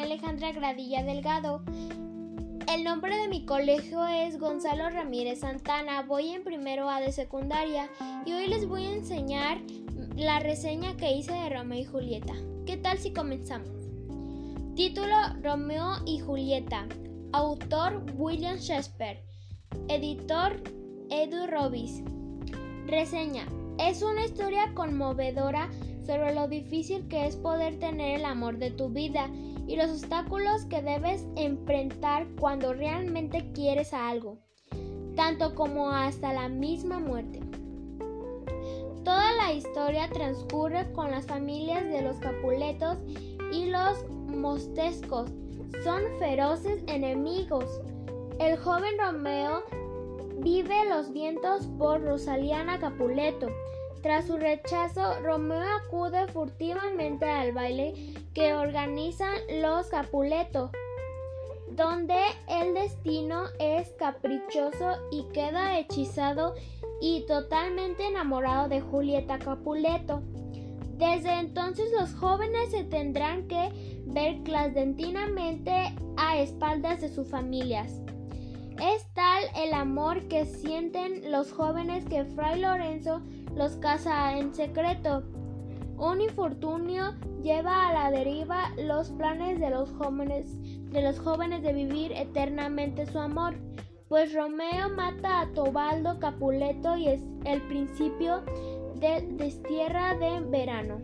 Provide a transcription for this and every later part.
Alejandra Gradilla Delgado. El nombre de mi colegio es Gonzalo Ramírez Santana. Voy en primero A de secundaria y hoy les voy a enseñar la reseña que hice de Romeo y Julieta. ¿Qué tal si comenzamos? Título Romeo y Julieta. Autor William Shakespeare. Editor Edu Robis. Reseña. Es una historia conmovedora sobre lo difícil que es poder tener el amor de tu vida y los obstáculos que debes enfrentar cuando realmente quieres a algo, tanto como hasta la misma muerte. Toda la historia transcurre con las familias de los Capuletos y los Mostescos. Son feroces enemigos. El joven Romeo vive los vientos por Rosaliana Capuleto, tras su rechazo, Romeo acude furtivamente al baile que organizan los Capuleto, donde el destino es caprichoso y queda hechizado y totalmente enamorado de Julieta Capuleto. Desde entonces los jóvenes se tendrán que ver clandestinamente a espaldas de sus familias. Es tal el amor que sienten los jóvenes que Fray Lorenzo los casa en secreto. Un infortunio lleva a la deriva los planes de los jóvenes de los jóvenes de vivir eternamente su amor, pues Romeo mata a Tobaldo Capuleto y es el principio de destierra de verano.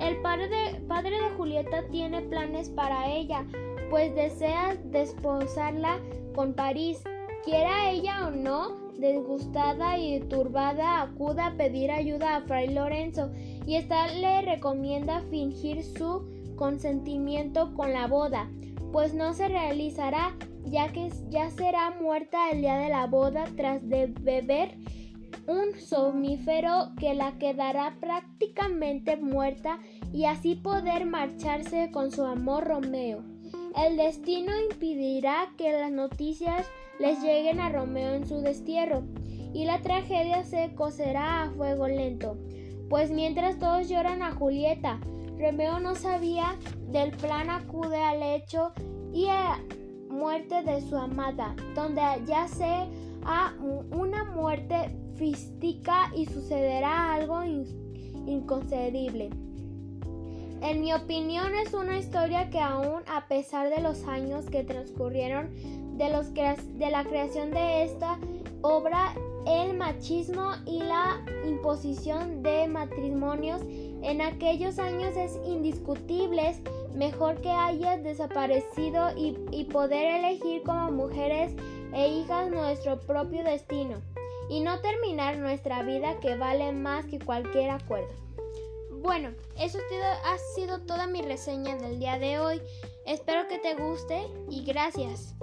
El padre de, padre de Julieta tiene planes para ella, pues desea desposarla con París, quiera ella o no, Desgustada y turbada, acude a pedir ayuda a Fray Lorenzo y ésta le recomienda fingir su consentimiento con la boda, pues no se realizará ya que ya será muerta el día de la boda tras de beber un somnífero que la quedará prácticamente muerta y así poder marcharse con su amor Romeo. El destino impedirá que las noticias les lleguen a Romeo en su destierro, y la tragedia se cocerá a fuego lento. Pues mientras todos lloran a Julieta, Romeo no sabía del plan acude al hecho y a muerte de su amada, donde ya se a una muerte física y sucederá algo inconcebible. En mi opinión es una historia que aún a pesar de los años que transcurrieron de, los de la creación de esta obra, el machismo y la imposición de matrimonios en aquellos años es indiscutible. Mejor que haya desaparecido y, y poder elegir como mujeres e hijas nuestro propio destino y no terminar nuestra vida que vale más que cualquier acuerdo. Bueno, eso ha sido toda mi reseña del día de hoy. Espero que te guste y gracias.